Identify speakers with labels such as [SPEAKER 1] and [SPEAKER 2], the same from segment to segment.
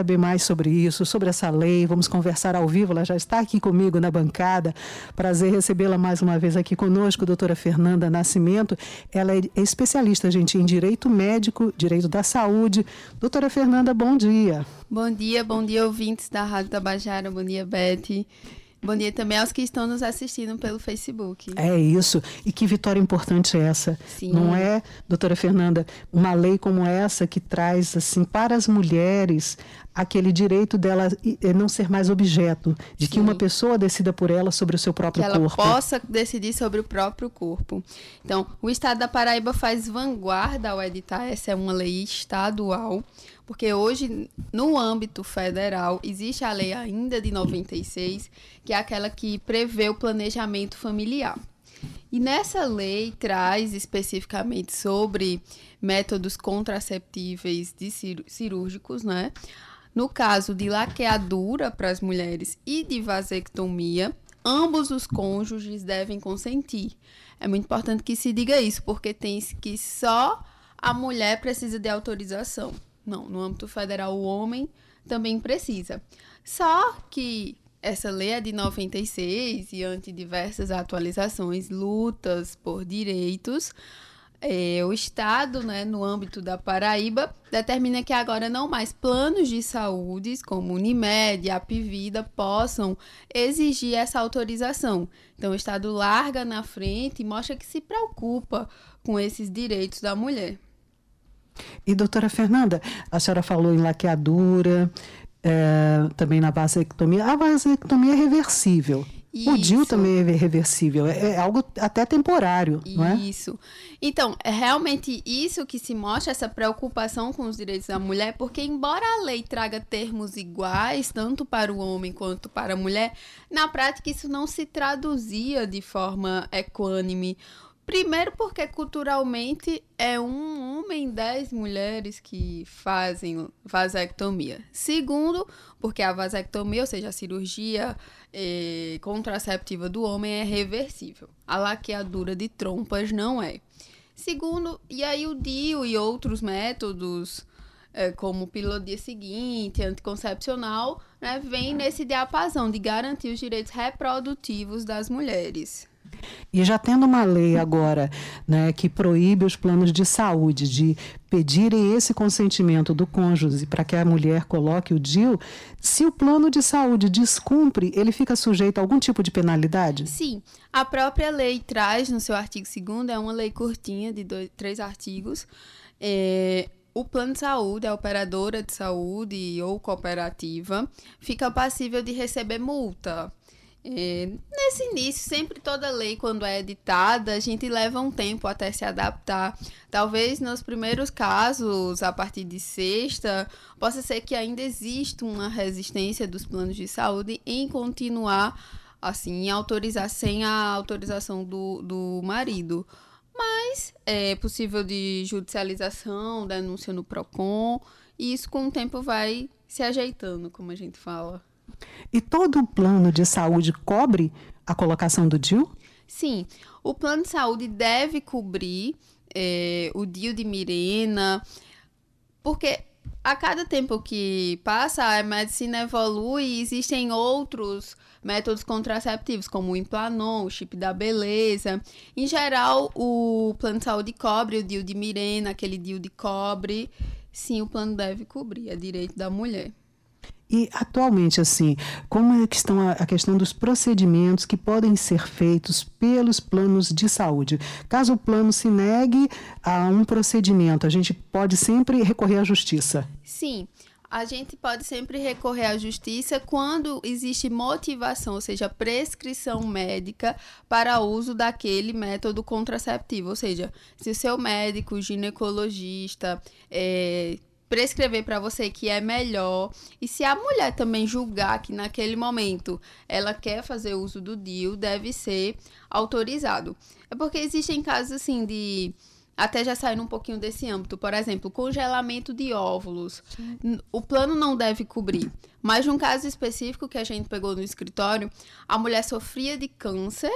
[SPEAKER 1] saber mais sobre isso, sobre essa lei. Vamos conversar ao vivo. Ela já está aqui comigo na bancada. Prazer recebê-la mais uma vez aqui conosco, doutora Fernanda Nascimento. Ela é especialista, gente, em direito médico, direito da saúde. Doutora Fernanda, bom dia.
[SPEAKER 2] Bom dia, bom dia, ouvintes da Rádio Tabajara. Bom dia, Beth. Bom dia também aos que estão nos assistindo pelo Facebook.
[SPEAKER 1] É isso. E que vitória importante é essa.
[SPEAKER 2] Sim.
[SPEAKER 1] Não é, doutora Fernanda, uma lei como essa que traz assim para as mulheres aquele direito dela não ser mais objeto, de Sim. que uma pessoa decida por ela sobre o seu próprio
[SPEAKER 2] que
[SPEAKER 1] corpo.
[SPEAKER 2] Que ela possa decidir sobre o próprio corpo. Então, o Estado da Paraíba faz vanguarda ao editar, essa é uma lei estadual, porque hoje, no âmbito federal, existe a lei ainda de 96, que é aquela que prevê o planejamento familiar. E nessa lei traz especificamente sobre métodos contraceptíveis de cirúrgicos, né? No caso de laqueadura para as mulheres e de vasectomia, ambos os cônjuges devem consentir. É muito importante que se diga isso, porque tem que só a mulher precisa de autorização. Não, no âmbito federal o homem também precisa. Só que essa lei é de 96 e ante diversas atualizações, lutas por direitos, é, o Estado, né, no âmbito da Paraíba, determina que agora não mais planos de saúde, como Unimed Apivida, possam exigir essa autorização. Então, o Estado larga na frente e mostra que se preocupa com esses direitos da mulher.
[SPEAKER 1] E, doutora Fernanda, a senhora falou em laqueadura, é, também na vasectomia. A vasectomia é reversível. Isso. O DIU também é reversível, é, é algo até temporário,
[SPEAKER 2] isso.
[SPEAKER 1] não é?
[SPEAKER 2] Isso. Então, é realmente isso que se mostra, essa preocupação com os direitos da mulher, porque embora a lei traga termos iguais, tanto para o homem quanto para a mulher, na prática isso não se traduzia de forma equânime. Primeiro, porque culturalmente é um homem, dez mulheres que fazem vasectomia. Segundo, porque a vasectomia, ou seja, a cirurgia eh, contraceptiva do homem é reversível. A laqueadura de trompas não é. Segundo, e aí o DIU e outros métodos, eh, como pílula dia seguinte, anticoncepcional, né, vem nesse diapasão de garantir os direitos reprodutivos das mulheres.
[SPEAKER 1] E já tendo uma lei agora né, que proíbe os planos de saúde de pedirem esse consentimento do cônjuge para que a mulher coloque o DIL, se o plano de saúde descumpre, ele fica sujeito a algum tipo de penalidade?
[SPEAKER 2] Sim. A própria lei traz no seu artigo 2 é uma lei curtinha de dois, três artigos. É, o plano de saúde, a operadora de saúde ou cooperativa, fica passível de receber multa é, nesse início, sempre toda lei, quando é editada, a gente leva um tempo até se adaptar. Talvez nos primeiros casos, a partir de sexta, possa ser que ainda exista uma resistência dos planos de saúde em continuar, assim, em autorizar sem a autorização do, do marido. Mas é possível de judicialização, denúncia no PROCON, e isso com o tempo vai se ajeitando, como a gente fala.
[SPEAKER 1] E todo o plano de saúde cobre a colocação do DIU?
[SPEAKER 2] Sim, o plano de saúde deve cobrir é, o DIU de Mirena, porque a cada tempo que passa, a medicina evolui e existem outros métodos contraceptivos, como o Implanon, o chip da beleza. Em geral, o plano de saúde cobre o DIU de Mirena, aquele DIU de cobre. Sim, o plano deve cobrir, é direito da mulher.
[SPEAKER 1] E atualmente, assim, como é que estão a, a, questão dos procedimentos que podem ser feitos pelos planos de saúde? Caso o plano se negue a um procedimento, a gente pode sempre recorrer à justiça?
[SPEAKER 2] Sim. A gente pode sempre recorrer à justiça quando existe motivação, ou seja, prescrição médica para uso daquele método contraceptivo. Ou seja, se o seu médico, ginecologista, é, prescrever para você que é melhor. E se a mulher também julgar que naquele momento ela quer fazer uso do DIU, deve ser autorizado. É porque existem casos assim de até já saindo um pouquinho desse âmbito, por exemplo, congelamento de óvulos. Sim. O plano não deve cobrir. Mas num caso específico que a gente pegou no escritório, a mulher sofria de câncer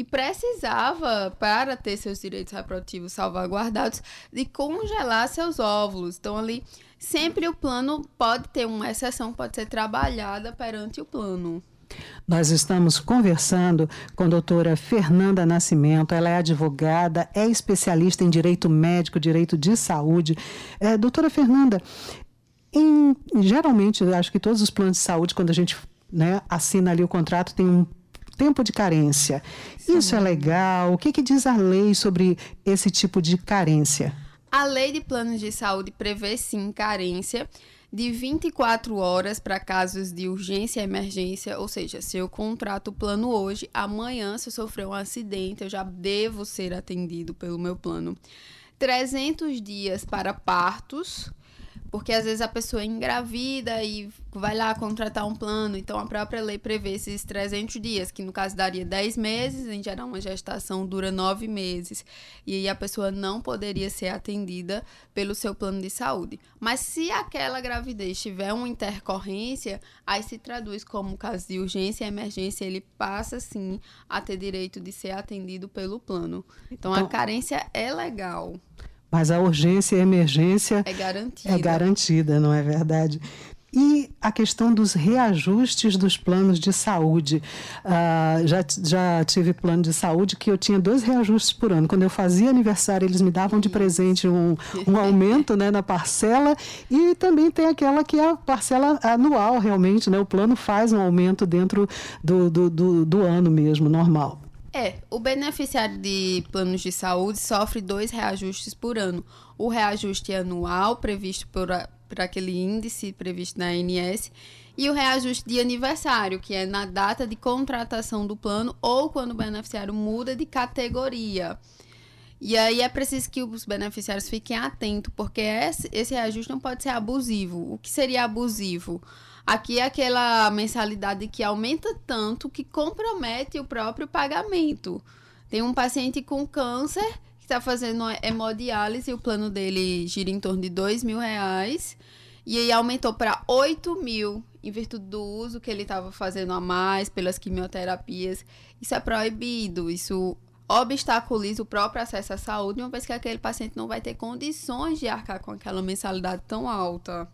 [SPEAKER 2] e precisava, para ter seus direitos reprodutivos salvaguardados, de congelar seus óvulos. Então, ali, sempre o plano pode ter uma exceção, pode ser trabalhada perante o plano.
[SPEAKER 1] Nós estamos conversando com a doutora Fernanda Nascimento, ela é advogada, é especialista em direito médico, direito de saúde. É, doutora Fernanda, em, geralmente, acho que todos os planos de saúde, quando a gente né, assina ali o contrato, tem um tempo de carência. Sim. Isso é legal? O que, que diz a lei sobre esse tipo de carência?
[SPEAKER 2] A lei de planos de saúde prevê sim carência de 24 horas para casos de urgência e emergência, ou seja, se eu contrato o plano hoje, amanhã, se eu sofrer um acidente, eu já devo ser atendido pelo meu plano. 300 dias para partos, porque às vezes a pessoa é engravida e vai lá contratar um plano, então a própria lei prevê esses 300 dias, que no caso daria 10 meses, em geral uma gestação dura 9 meses, e aí a pessoa não poderia ser atendida pelo seu plano de saúde. Mas se aquela gravidez tiver uma intercorrência, aí se traduz como caso de urgência e emergência, ele passa sim a ter direito de ser atendido pelo plano. Então, então a carência é legal.
[SPEAKER 1] Mas a urgência e a emergência
[SPEAKER 2] é garantida.
[SPEAKER 1] é garantida, não é verdade? E a questão dos reajustes dos planos de saúde. Uh, já, já tive plano de saúde que eu tinha dois reajustes por ano. Quando eu fazia aniversário, eles me davam de presente um, um aumento né, na parcela. E também tem aquela que é a parcela anual, realmente. Né? O plano faz um aumento dentro do, do, do, do ano mesmo, normal.
[SPEAKER 2] É, o beneficiário de planos de saúde sofre dois reajustes por ano. O reajuste anual, previsto por, por aquele índice previsto na ANS, e o reajuste de aniversário, que é na data de contratação do plano ou quando o beneficiário muda de categoria. E aí é preciso que os beneficiários fiquem atentos, porque esse, esse reajuste não pode ser abusivo. O que seria abusivo? Aqui é aquela mensalidade que aumenta tanto que compromete o próprio pagamento. Tem um paciente com câncer que está fazendo hemodiálise o plano dele gira em torno de dois mil reais. E aí aumentou para 8 mil em virtude do uso que ele estava fazendo a mais pelas quimioterapias. Isso é proibido, isso obstaculiza o próprio acesso à saúde, uma vez que aquele paciente não vai ter condições de arcar com aquela mensalidade tão alta.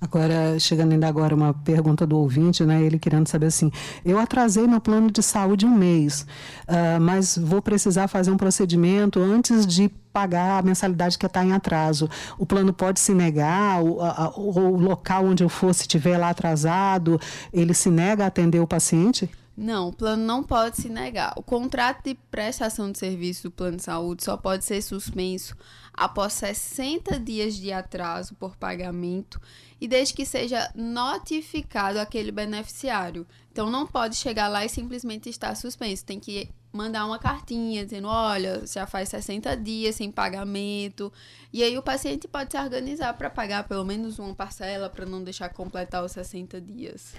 [SPEAKER 1] Agora, chegando ainda agora uma pergunta do ouvinte, né? Ele querendo saber assim: eu atrasei meu plano de saúde um mês, uh, mas vou precisar fazer um procedimento antes de pagar a mensalidade que está em atraso. O plano pode se negar, o, a, o local onde eu for, se estiver lá atrasado, ele se nega a atender o paciente?
[SPEAKER 2] Não, o plano não pode se negar. O contrato de prestação de serviço do plano de saúde só pode ser suspenso após 60 dias de atraso por pagamento e desde que seja notificado aquele beneficiário. Então não pode chegar lá e simplesmente estar suspenso. Tem que mandar uma cartinha dizendo, olha, já faz 60 dias sem pagamento. E aí o paciente pode se organizar para pagar pelo menos uma parcela para não deixar completar os 60 dias.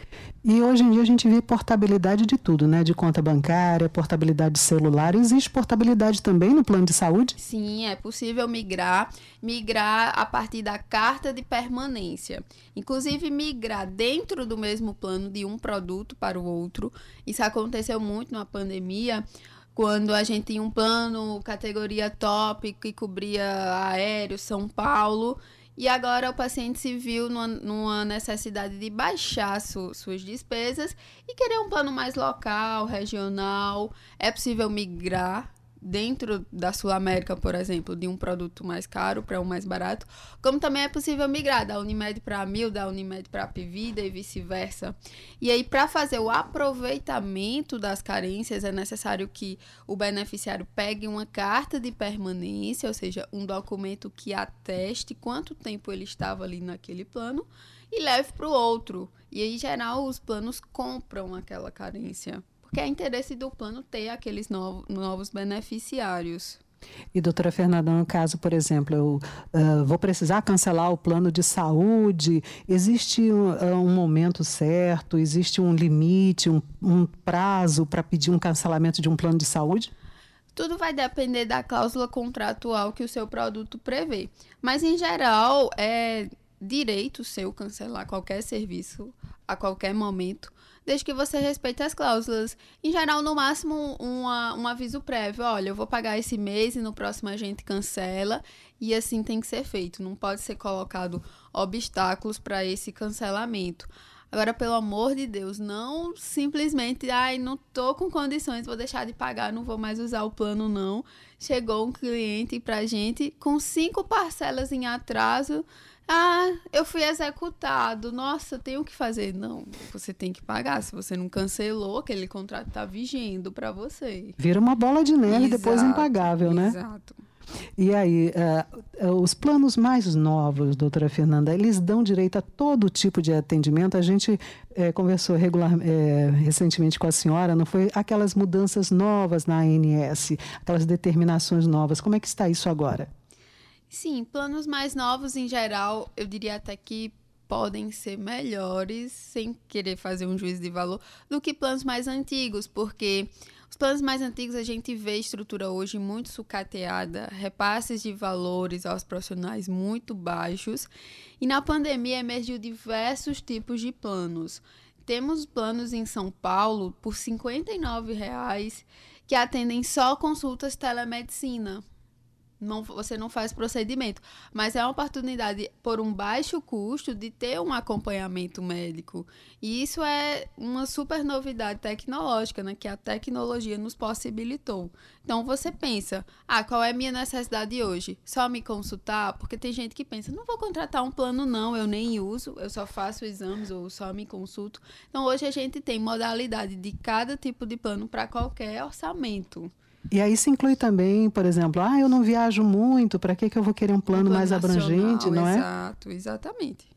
[SPEAKER 1] E hoje em dia a gente vê portabilidade de tudo, né? De conta bancária, portabilidade celular. Existe portabilidade também no plano de saúde?
[SPEAKER 2] Sim, é possível migrar, migrar a partir da carta de permanência. Inclusive migrar dentro do mesmo plano de um produto para o outro. Isso aconteceu muito na pandemia quando a gente tinha um plano categoria top que cobria aéreo, São Paulo, e agora o paciente se viu numa, numa necessidade de baixar su, suas despesas e querer um plano mais local, regional. É possível migrar dentro da Sul América, por exemplo, de um produto mais caro para um mais barato, como também é possível migrar da Unimed para a Mil, da Unimed para a Pivida e vice-versa. E aí, para fazer o aproveitamento das carências, é necessário que o beneficiário pegue uma carta de permanência, ou seja, um documento que ateste quanto tempo ele estava ali naquele plano e leve para o outro. E aí, em geral, os planos compram aquela carência porque é interesse do plano ter aqueles novos, novos beneficiários.
[SPEAKER 1] E, doutora Fernanda, no caso, por exemplo, eu uh, vou precisar cancelar o plano de saúde, existe um, um momento certo, existe um limite, um, um prazo para pedir um cancelamento de um plano de saúde?
[SPEAKER 2] Tudo vai depender da cláusula contratual que o seu produto prevê. Mas, em geral, é direito seu cancelar qualquer serviço a qualquer momento, desde que você respeite as cláusulas. Em geral, no máximo, uma, um aviso prévio. Olha, eu vou pagar esse mês e no próximo a gente cancela. E assim tem que ser feito. Não pode ser colocado obstáculos para esse cancelamento. Agora, pelo amor de Deus, não simplesmente, ai, não tô com condições, vou deixar de pagar, não vou mais usar o plano, não. Chegou um cliente pra gente com cinco parcelas em atraso. Ah, eu fui executado. Nossa, tenho que fazer. Não, você tem que pagar. Se você não cancelou, aquele contrato tá vigendo para você.
[SPEAKER 1] Vira uma bola de neve exato, depois impagável, né?
[SPEAKER 2] Exato.
[SPEAKER 1] E aí, uh, uh, os planos mais novos, doutora Fernanda, eles dão direito a todo tipo de atendimento. A gente uh, conversou regular, recentemente com a senhora, não foi? Aquelas mudanças novas na ANS, aquelas determinações novas. Como é que está isso agora?
[SPEAKER 2] Sim, planos mais novos em geral, eu diria até que podem ser melhores, sem querer fazer um juízo de valor, do que planos mais antigos, porque os planos mais antigos a gente vê estrutura hoje muito sucateada, repasses de valores aos profissionais muito baixos, e na pandemia emergiu diversos tipos de planos. Temos planos em São Paulo por R$ 59,00 que atendem só consultas telemedicina não, você não faz procedimento. Mas é uma oportunidade, por um baixo custo, de ter um acompanhamento médico. E isso é uma super novidade tecnológica, né? Que a tecnologia nos possibilitou. Então você pensa, ah, qual é a minha necessidade hoje? Só me consultar? Porque tem gente que pensa, não vou contratar um plano, não, eu nem uso, eu só faço exames ou só me consulto. Então hoje a gente tem modalidade de cada tipo de plano para qualquer orçamento.
[SPEAKER 1] E aí se inclui também, por exemplo, ah, eu não viajo muito, para que, que eu vou querer um plano, um plano mais abrangente, não
[SPEAKER 2] é? Exato, exatamente.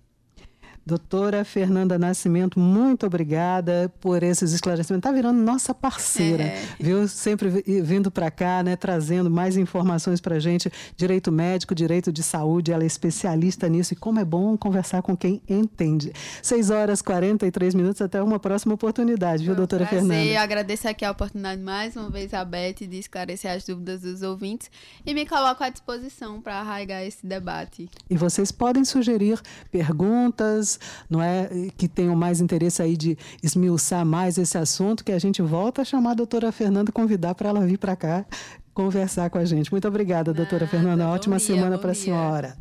[SPEAKER 1] Doutora Fernanda Nascimento, muito obrigada por esses esclarecimentos. Está virando nossa parceira, é. viu? Sempre vindo para cá, né? Trazendo mais informações para a gente. Direito médico, direito de saúde, ela é especialista nisso. E como é bom conversar com quem entende. 6 horas e 43 minutos. Até uma próxima oportunidade, viu, doutora
[SPEAKER 2] prazer.
[SPEAKER 1] Fernanda?
[SPEAKER 2] Eu agradeço aqui a oportunidade mais uma vez, a Beth, de esclarecer as dúvidas dos ouvintes. E me coloco à disposição para arraigar esse debate.
[SPEAKER 1] E vocês podem sugerir perguntas não é, que tenham mais interesse aí de esmiuçar mais esse assunto, que a gente volta a chamar a doutora Fernanda, convidar para ela vir para cá conversar com a gente. Muito obrigada, doutora Fernanda. Ótima dia, semana para a senhora.